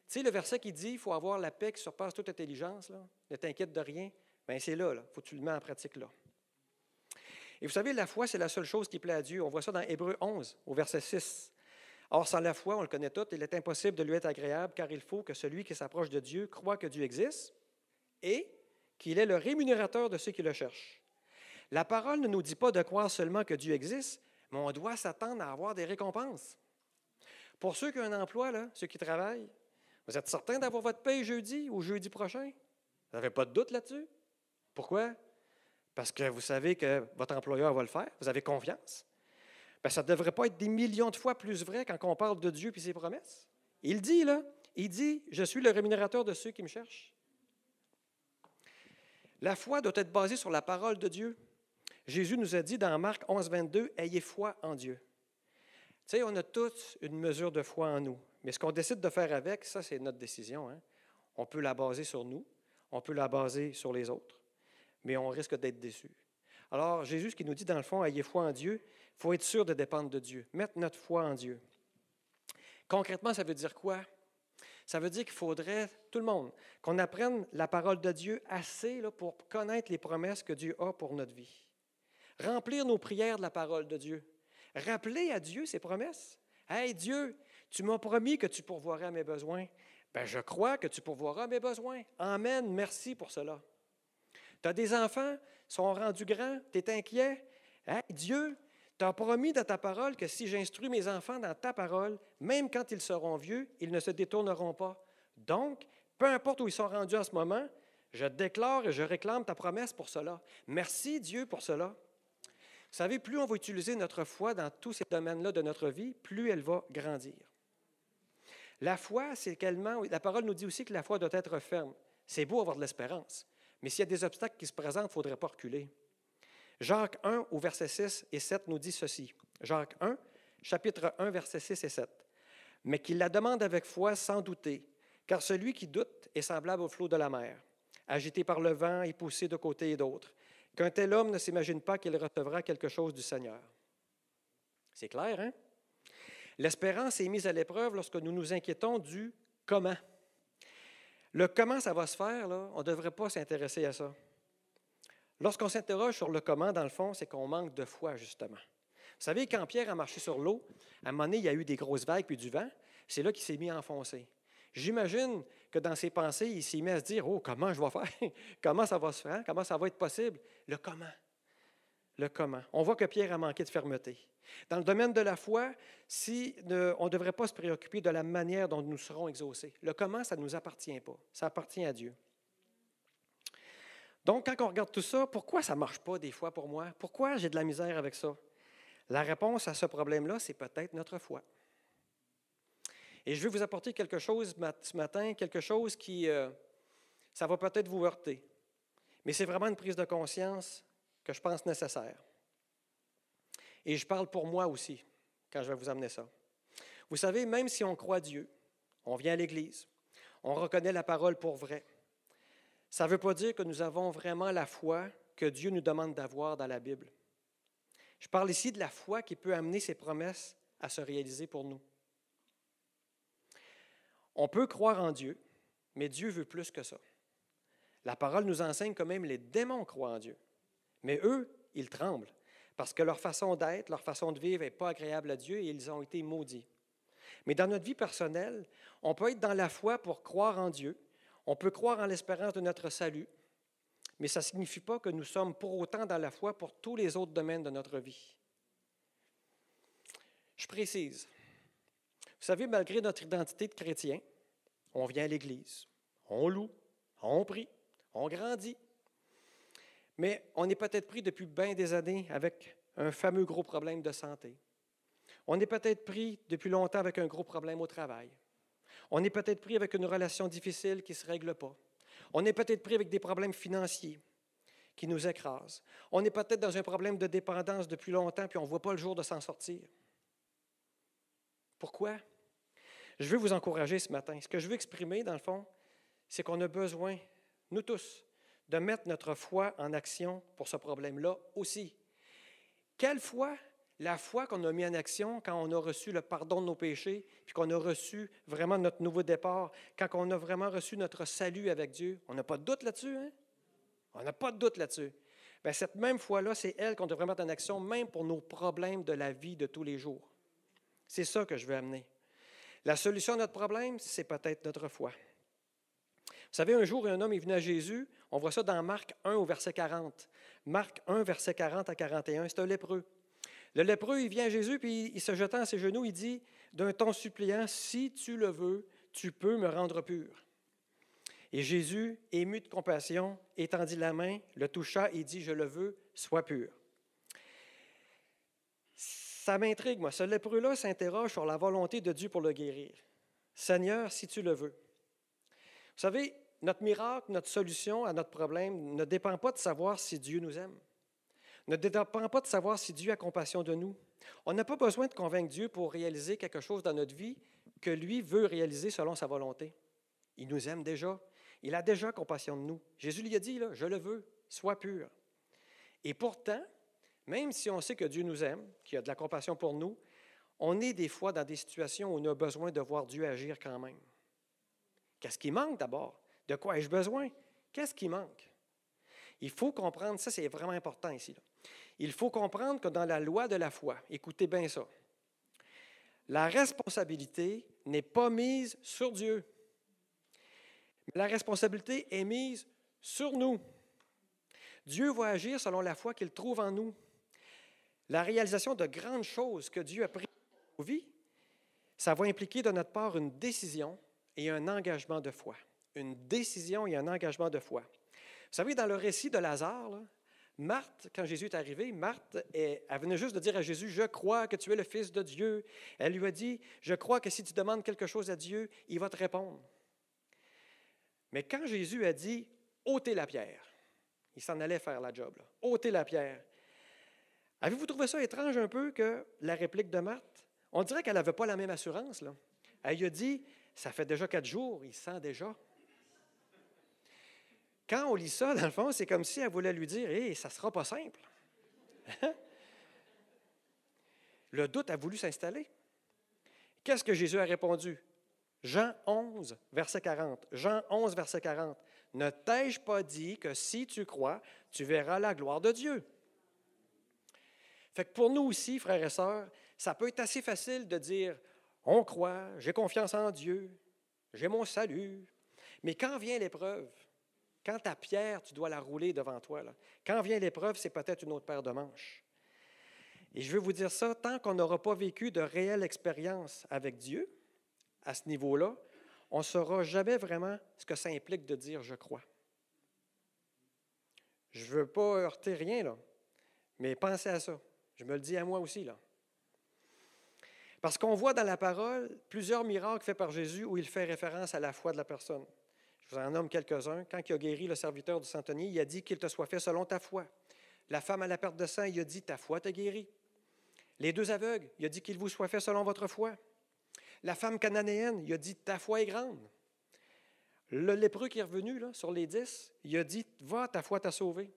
Tu sais, le verset qui dit il faut avoir la paix qui surpasse toute intelligence, ne t'inquiète de rien, bien c'est là, il faut que tu le mets en pratique là. Et vous savez, la foi, c'est la seule chose qui plaît à Dieu. On voit ça dans Hébreu 11, au verset 6. Or, sans la foi, on le connaît tout, il est impossible de lui être agréable, car il faut que celui qui s'approche de Dieu croit que Dieu existe et qu'il est le rémunérateur de ceux qui le cherchent. La parole ne nous dit pas de croire seulement que Dieu existe, mais on doit s'attendre à avoir des récompenses. Pour ceux qui ont un emploi, là, ceux qui travaillent, vous êtes certain d'avoir votre paye jeudi ou jeudi prochain? Vous n'avez pas de doute là-dessus? Pourquoi? Parce que vous savez que votre employeur va le faire, vous avez confiance. Bien, ça ne devrait pas être des millions de fois plus vrai quand on parle de Dieu et ses promesses. Il dit, là, il dit, je suis le rémunérateur de ceux qui me cherchent. La foi doit être basée sur la parole de Dieu. Jésus nous a dit dans Marc 11, 22, Ayez foi en Dieu. Tu sais, on a tous une mesure de foi en nous. Mais ce qu'on décide de faire avec, ça, c'est notre décision. Hein. On peut la baser sur nous, on peut la baser sur les autres, mais on risque d'être déçu. Alors, Jésus, ce qu'il nous dit dans le fond, ayez foi en Dieu, il faut être sûr de dépendre de Dieu, mettre notre foi en Dieu. Concrètement, ça veut dire quoi? Ça veut dire qu'il faudrait, tout le monde, qu'on apprenne la parole de Dieu assez pour connaître les promesses que Dieu a pour notre vie. Remplir nos prières de la parole de Dieu. Rappeler à Dieu ses promesses. Hey Dieu, tu m'as promis que tu pourvoirais à mes besoins. Ben, je crois que tu pourvoiras mes besoins. Amen. Merci pour cela. Tu as des enfants, sont rendus grands, tu es inquiet? Hey, Dieu, tu as promis dans ta parole que si j'instruis mes enfants dans ta parole, même quand ils seront vieux, ils ne se détourneront pas. Donc, peu importe où ils sont rendus en ce moment, je déclare et je réclame ta promesse pour cela. Merci Dieu pour cela. Vous savez, plus on va utiliser notre foi dans tous ces domaines-là de notre vie, plus elle va grandir. La foi, c'est également, la parole nous dit aussi que la foi doit être ferme. C'est beau avoir de l'espérance, mais s'il y a des obstacles qui se présentent, il ne faudrait pas reculer. Jacques 1, au verset 6 et 7, nous dit ceci. Jacques 1, chapitre 1, verset 6 et 7. Mais qu'il la demande avec foi sans douter, car celui qui doute est semblable au flot de la mer, agité par le vent et poussé de côté et d'autre, qu'un tel homme ne s'imagine pas qu'il recevra quelque chose du Seigneur. C'est clair, hein? L'espérance est mise à l'épreuve lorsque nous nous inquiétons du comment. Le comment ça va se faire, là, on ne devrait pas s'intéresser à ça. Lorsqu'on s'interroge sur le comment, dans le fond, c'est qu'on manque de foi, justement. Vous savez, quand Pierre a marché sur l'eau, à un moment donné, il y a eu des grosses vagues puis du vent, c'est là qu'il s'est mis à enfoncer. J'imagine que dans ses pensées, il s'est mis à se dire Oh, comment je vais faire? Comment ça va se faire? Comment ça va être possible Le comment. Le comment. On voit que Pierre a manqué de fermeté. Dans le domaine de la foi, si, on ne devrait pas se préoccuper de la manière dont nous serons exaucés. Le comment, ça ne nous appartient pas. Ça appartient à Dieu. Donc, quand on regarde tout ça, pourquoi ça ne marche pas des fois pour moi? Pourquoi j'ai de la misère avec ça? La réponse à ce problème-là, c'est peut-être notre foi. Et je vais vous apporter quelque chose ce matin, quelque chose qui, euh, ça va peut-être vous heurter, mais c'est vraiment une prise de conscience que je pense nécessaire. Et je parle pour moi aussi quand je vais vous amener ça. Vous savez, même si on croit Dieu, on vient à l'Église, on reconnaît la parole pour vrai, ça ne veut pas dire que nous avons vraiment la foi que Dieu nous demande d'avoir dans la Bible. Je parle ici de la foi qui peut amener ses promesses à se réaliser pour nous. On peut croire en Dieu, mais Dieu veut plus que ça. La parole nous enseigne que même les démons croient en Dieu. Mais eux, ils tremblent parce que leur façon d'être, leur façon de vivre n'est pas agréable à Dieu et ils ont été maudits. Mais dans notre vie personnelle, on peut être dans la foi pour croire en Dieu, on peut croire en l'espérance de notre salut, mais ça ne signifie pas que nous sommes pour autant dans la foi pour tous les autres domaines de notre vie. Je précise. Vous savez, malgré notre identité de chrétien, on vient à l'Église, on loue, on prie, on grandit, mais on est peut-être pris depuis bien des années avec un fameux gros problème de santé. On est peut-être pris depuis longtemps avec un gros problème au travail. On est peut-être pris avec une relation difficile qui ne se règle pas. On est peut-être pris avec des problèmes financiers qui nous écrasent. On est peut-être dans un problème de dépendance depuis longtemps, puis on ne voit pas le jour de s'en sortir. Pourquoi? Je veux vous encourager ce matin. Ce que je veux exprimer, dans le fond, c'est qu'on a besoin, nous tous, de mettre notre foi en action pour ce problème-là aussi. Quelle foi? La foi qu'on a mis en action quand on a reçu le pardon de nos péchés, puis qu'on a reçu vraiment notre nouveau départ, quand on a vraiment reçu notre salut avec Dieu. On n'a pas de doute là-dessus, hein? On n'a pas de doute là-dessus. Bien, cette même foi-là, c'est elle qu'on devrait mettre en action, même pour nos problèmes de la vie de tous les jours. C'est ça que je veux amener. La solution à notre problème, c'est peut-être notre foi. Vous savez, un jour, un homme est venu à Jésus. On voit ça dans Marc 1 au verset 40. Marc 1, verset 40 à 41. C'est un lépreux. Le lépreux, il vient à Jésus, puis il se jetant à ses genoux, il dit d'un ton suppliant Si tu le veux, tu peux me rendre pur. Et Jésus, ému de compassion, étendit la main, le toucha et dit Je le veux, sois pur. Ça m'intrigue, moi. Ce lépreux-là s'interroge sur la volonté de Dieu pour le guérir. Seigneur, si tu le veux. Vous savez, notre miracle, notre solution à notre problème ne dépend pas de savoir si Dieu nous aime, ne dépend pas de savoir si Dieu a compassion de nous. On n'a pas besoin de convaincre Dieu pour réaliser quelque chose dans notre vie que lui veut réaliser selon sa volonté. Il nous aime déjà. Il a déjà compassion de nous. Jésus lui a dit, je le veux, sois pur. Et pourtant, même si on sait que Dieu nous aime, qu'il a de la compassion pour nous, on est des fois dans des situations où on a besoin de voir Dieu agir quand même. Qu'est-ce qui manque d'abord? De quoi ai-je besoin? Qu'est-ce qui manque? Il faut comprendre, ça c'est vraiment important ici. Il faut comprendre que dans la loi de la foi, écoutez bien ça, la responsabilité n'est pas mise sur Dieu. La responsabilité est mise sur nous. Dieu va agir selon la foi qu'il trouve en nous. La réalisation de grandes choses que Dieu a prises dans nos vies, ça va impliquer de notre part une décision et un engagement de foi. Une décision et un engagement de foi. Vous savez, dans le récit de Lazare, Marthe, quand Jésus est arrivé, Marthe, elle, venait juste de dire à Jésus, je crois que tu es le Fils de Dieu. Elle lui a dit, je crois que si tu demandes quelque chose à Dieu, il va te répondre. Mais quand Jésus a dit, ôtez la pierre, il s'en allait faire la job, ôtez la pierre. Avez-vous trouvé ça étrange un peu que la réplique de Marthe? On dirait qu'elle n'avait pas la même assurance. Là. Elle lui a dit, ça fait déjà quatre jours, il sent déjà. Quand on lit ça, dans le fond, c'est comme si elle voulait lui dire Hé, ça ne sera pas simple. le doute a voulu s'installer. Qu'est-ce que Jésus a répondu? Jean 11, verset 40. Jean 11, verset 40. Ne t'ai-je pas dit que si tu crois, tu verras la gloire de Dieu? Fait que pour nous aussi, frères et sœurs, ça peut être assez facile de dire on croit, j'ai confiance en Dieu, j'ai mon salut. Mais quand vient l'épreuve, quand ta pierre, tu dois la rouler devant toi, quand vient l'épreuve, c'est peut-être une autre paire de manches. Et je veux vous dire ça, tant qu'on n'aura pas vécu de réelle expérience avec Dieu, à ce niveau-là, on ne saura jamais vraiment ce que ça implique de dire je crois. Je ne veux pas heurter rien, mais pensez à ça. Je me le dis à moi aussi, là. Parce qu'on voit dans la parole plusieurs miracles faits par Jésus où il fait référence à la foi de la personne. Je vous en nomme quelques-uns. Quand il a guéri le serviteur du centenier, il a dit qu'il te soit fait selon ta foi. La femme à la perte de sang, il a dit Ta foi t'a guéri. Les deux aveugles, il a dit qu'il vous soit fait selon votre foi. La femme cananéenne, il a dit Ta foi est grande. Le lépreux qui est revenu sur les dix, il a dit Va, ta foi t'a sauvé.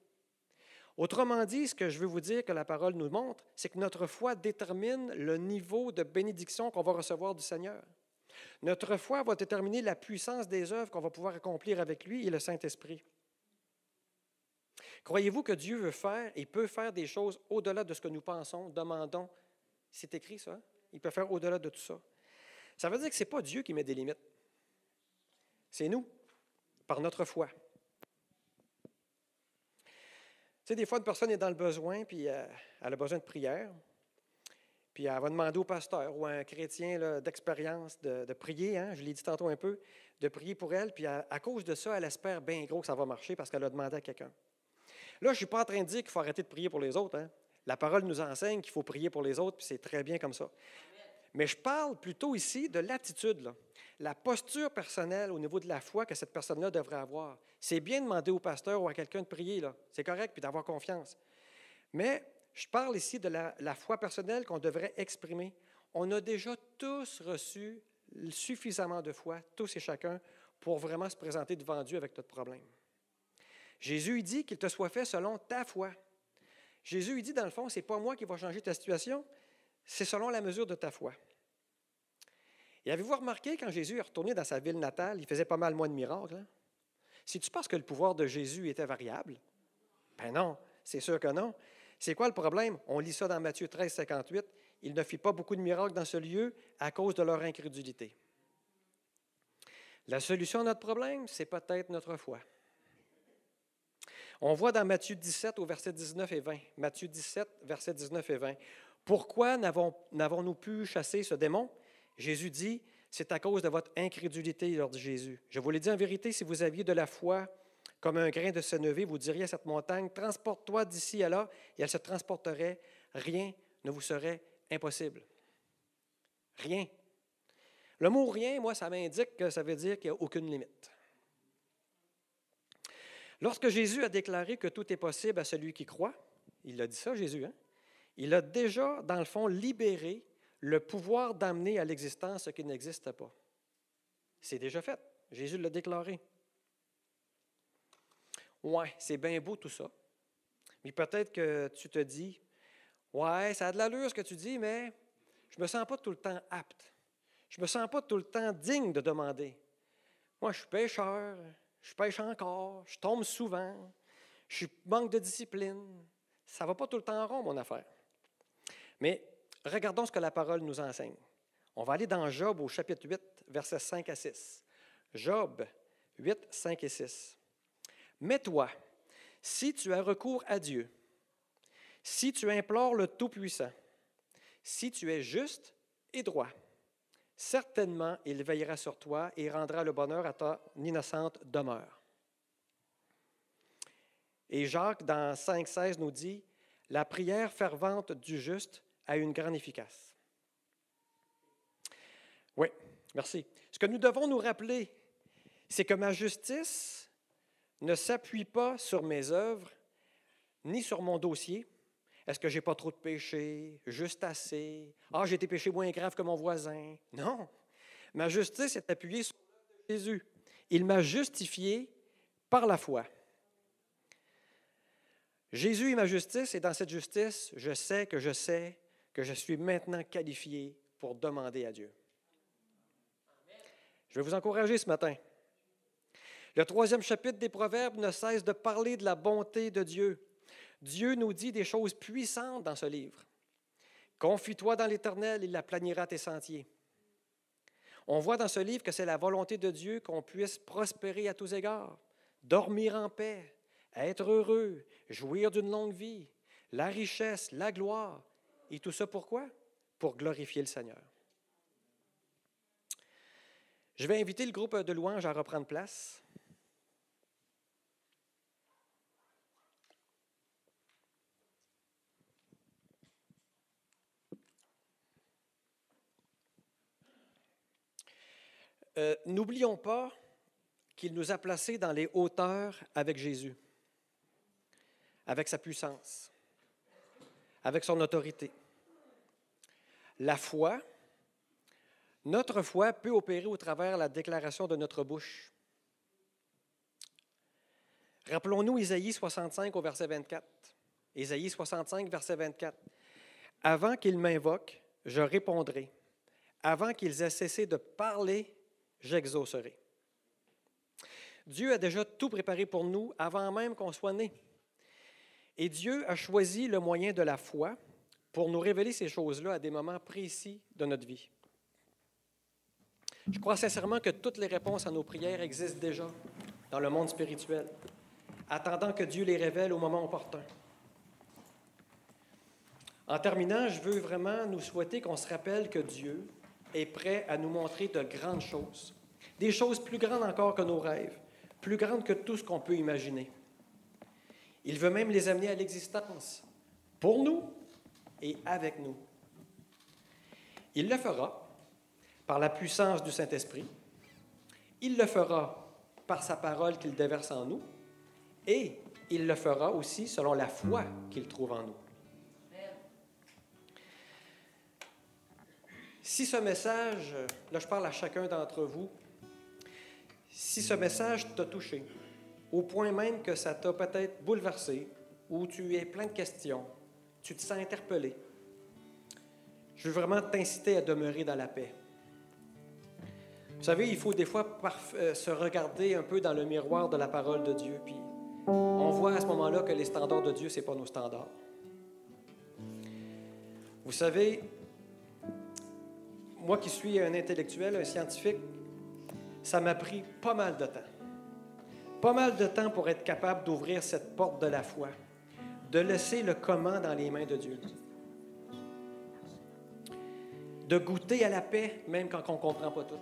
Autrement dit, ce que je veux vous dire que la parole nous montre, c'est que notre foi détermine le niveau de bénédiction qu'on va recevoir du Seigneur. Notre foi va déterminer la puissance des œuvres qu'on va pouvoir accomplir avec lui et le Saint-Esprit. Croyez-vous que Dieu veut faire et peut faire des choses au-delà de ce que nous pensons, demandons? C'est écrit ça. Hein? Il peut faire au-delà de tout ça. Ça veut dire que ce n'est pas Dieu qui met des limites. C'est nous, par notre foi. Tu sais, des fois, une personne est dans le besoin, puis euh, elle a besoin de prière. Puis elle va demander au pasteur ou à un chrétien d'expérience de, prier, hein, je l'ai dit tantôt un peu, de prier pour elle. Puis à, cause de ça, elle espère bien gros que ça va marcher parce qu'elle a demandé à quelqu'un. Là, je ne suis pas en train de dire qu'il faut arrêter de prier pour les autres. Hein. La parole nous enseigne qu'il faut prier pour les autres, puis c'est très bien comme ça. Mais je parle plutôt ici de l'attitude, la posture personnelle au niveau de la foi que cette personne-là devrait avoir. C'est bien de demander au pasteur ou à quelqu'un de prier, c'est correct, puis d'avoir confiance. Mais je parle ici de la, foi personnelle qu'on devrait exprimer. On a déjà tous reçu suffisamment de foi, tous et chacun, pour vraiment se présenter devant Dieu avec notre problème. Jésus il dit qu'il te soit fait selon ta foi. Jésus il dit, dans le fond, ce n'est pas moi qui va changer ta situation, c'est selon la mesure de ta foi. Et avez-vous remarqué, quand Jésus est retourné dans sa ville natale, il faisait pas mal moins de miracles? Hein? Si tu penses que le pouvoir de Jésus était variable, ben non, c'est sûr que non. C'est quoi le problème? On lit ça dans Matthieu 13, 58. Il ne fit pas beaucoup de miracles dans ce lieu à cause de leur incrédulité. La solution à notre problème, c'est peut-être notre foi. On voit dans Matthieu 17 au verset 19 et 20. Matthieu 17, verset 19 et 20. Pourquoi n'avons-nous pu chasser ce démon? Jésus dit, c'est à cause de votre incrédulité, leur dit Jésus. Je vous l'ai dit en vérité, si vous aviez de la foi comme un grain de sénévé, vous diriez à cette montagne, transporte-toi d'ici à là, et elle se transporterait. Rien ne vous serait impossible. Rien. Le mot rien, moi, ça m'indique que ça veut dire qu'il n'y a aucune limite. Lorsque Jésus a déclaré que tout est possible à celui qui croit, il a dit ça, Jésus, hein? il a déjà, dans le fond, libéré le pouvoir d'amener à l'existence ce qui n'existe pas. C'est déjà fait. Jésus l'a déclaré. Ouais, c'est bien beau tout ça. Mais peut-être que tu te dis, ouais, ça a de l'allure ce que tu dis, mais je ne me sens pas tout le temps apte. Je ne me sens pas tout le temps digne de demander. Moi, je suis pêcheur, je pêche encore, je tombe souvent, je manque de discipline. Ça ne va pas tout le temps en rond, mon affaire. Mais regardons ce que la parole nous enseigne. On va aller dans Job au chapitre 8, versets 5 à 6. Job 8, 5 et 6. Mais toi, si tu as recours à Dieu, si tu implores le Tout-Puissant, si tu es juste et droit, certainement il veillera sur toi et rendra le bonheur à ta innocente demeure. Et Jacques, dans 5,16, nous dit La prière fervente du juste a une grande efficace. Oui, merci. Ce que nous devons nous rappeler, c'est que ma justice ne s'appuie pas sur mes œuvres ni sur mon dossier. Est-ce que j'ai pas trop de péchés? Juste assez? Ah, j'ai des péchés moins graves que mon voisin. Non. Ma justice est appuyée sur Jésus. Il m'a justifié par la foi. Jésus est ma justice et dans cette justice, je sais que je sais que je suis maintenant qualifié pour demander à Dieu. Je vais vous encourager ce matin. Le troisième chapitre des Proverbes ne cesse de parler de la bonté de Dieu. Dieu nous dit des choses puissantes dans ce livre. Confie-toi dans l'Éternel, il aplanira tes sentiers. On voit dans ce livre que c'est la volonté de Dieu qu'on puisse prospérer à tous égards, dormir en paix, être heureux, jouir d'une longue vie, la richesse, la gloire. Et tout ça pourquoi? Pour glorifier le Seigneur. Je vais inviter le groupe de louanges à reprendre place. Euh, n'oublions pas qu'il nous a placés dans les hauteurs avec Jésus, avec sa puissance, avec son autorité. La foi, notre foi peut opérer au travers la déclaration de notre bouche. Rappelons-nous Isaïe 65 au verset 24. Isaïe 65, verset 24. Avant qu'ils m'invoquent, je répondrai. Avant qu'ils aient cessé de parler, j'exaucerai. Dieu a déjà tout préparé pour nous avant même qu'on soit né. Et Dieu a choisi le moyen de la foi pour nous révéler ces choses-là à des moments précis de notre vie. Je crois sincèrement que toutes les réponses à nos prières existent déjà dans le monde spirituel, attendant que Dieu les révèle au moment opportun. En terminant, je veux vraiment nous souhaiter qu'on se rappelle que Dieu, est prêt à nous montrer de grandes choses, des choses plus grandes encore que nos rêves, plus grandes que tout ce qu'on peut imaginer. Il veut même les amener à l'existence, pour nous et avec nous. Il le fera par la puissance du Saint-Esprit, il le fera par sa parole qu'il déverse en nous, et il le fera aussi selon la foi qu'il trouve en nous. Si ce message, là je parle à chacun d'entre vous, si ce message t'a touché, au point même que ça t'a peut-être bouleversé, ou tu es plein de questions, tu te sens interpellé, je veux vraiment t'inciter à demeurer dans la paix. Vous savez, il faut des fois euh, se regarder un peu dans le miroir de la parole de Dieu, puis on voit à ce moment-là que les standards de Dieu, ce n'est pas nos standards. Vous savez, moi qui suis un intellectuel, un scientifique, ça m'a pris pas mal de temps. Pas mal de temps pour être capable d'ouvrir cette porte de la foi, de laisser le comment dans les mains de Dieu. De goûter à la paix, même quand on ne comprend pas tout.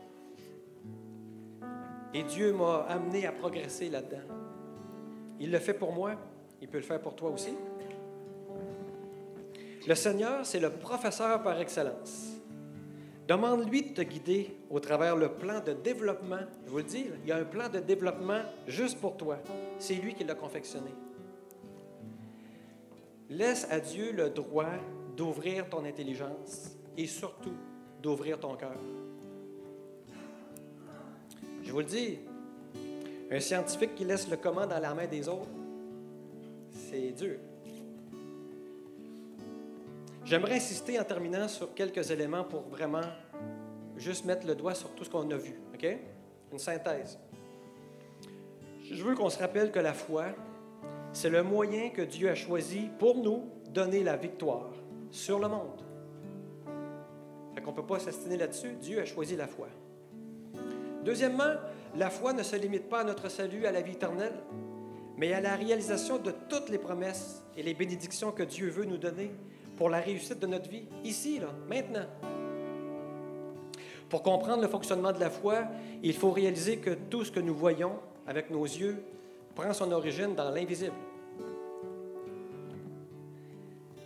Et Dieu m'a amené à progresser là-dedans. Il le fait pour moi, il peut le faire pour toi aussi. Le Seigneur, c'est le professeur par excellence. Demande-lui de te guider au travers le plan de développement. Je vous le dis, il y a un plan de développement juste pour toi. C'est lui qui l'a confectionné. Laisse à Dieu le droit d'ouvrir ton intelligence et surtout d'ouvrir ton cœur. Je vous le dis, un scientifique qui laisse le comment dans la main des autres, c'est dur. J'aimerais insister en terminant sur quelques éléments pour vraiment juste mettre le doigt sur tout ce qu'on a vu. OK? Une synthèse. Je veux qu'on se rappelle que la foi, c'est le moyen que Dieu a choisi pour nous donner la victoire sur le monde. Fait qu'on ne peut pas s'astiner là-dessus. Dieu a choisi la foi. Deuxièmement, la foi ne se limite pas à notre salut, à la vie éternelle, mais à la réalisation de toutes les promesses et les bénédictions que Dieu veut nous donner pour la réussite de notre vie, ici, là, maintenant. Pour comprendre le fonctionnement de la foi, il faut réaliser que tout ce que nous voyons avec nos yeux prend son origine dans l'invisible.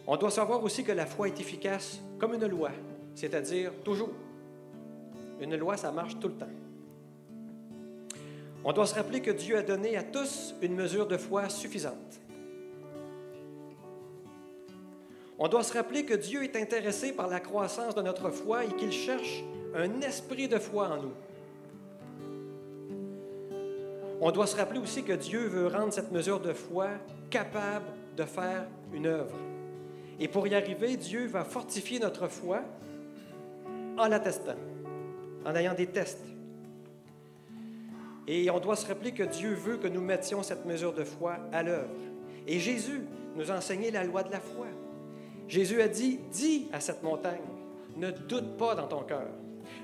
On doit savoir aussi que la foi est efficace comme une loi, c'est-à-dire toujours. Une loi, ça marche tout le temps. On doit se rappeler que Dieu a donné à tous une mesure de foi suffisante. On doit se rappeler que Dieu est intéressé par la croissance de notre foi et qu'il cherche un esprit de foi en nous. On doit se rappeler aussi que Dieu veut rendre cette mesure de foi capable de faire une œuvre. Et pour y arriver, Dieu va fortifier notre foi en la testant, en ayant des tests. Et on doit se rappeler que Dieu veut que nous mettions cette mesure de foi à l'œuvre. Et Jésus nous a enseigné la loi de la foi. Jésus a dit, dis à cette montagne, ne doute pas dans ton cœur.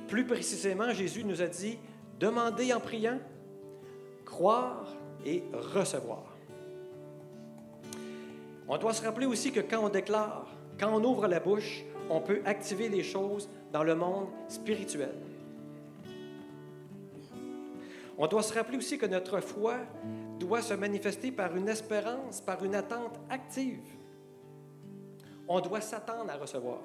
Plus précisément, Jésus nous a dit, demandez en priant, croire et recevoir. On doit se rappeler aussi que quand on déclare, quand on ouvre la bouche, on peut activer les choses dans le monde spirituel. On doit se rappeler aussi que notre foi doit se manifester par une espérance, par une attente active. On doit s'attendre à recevoir.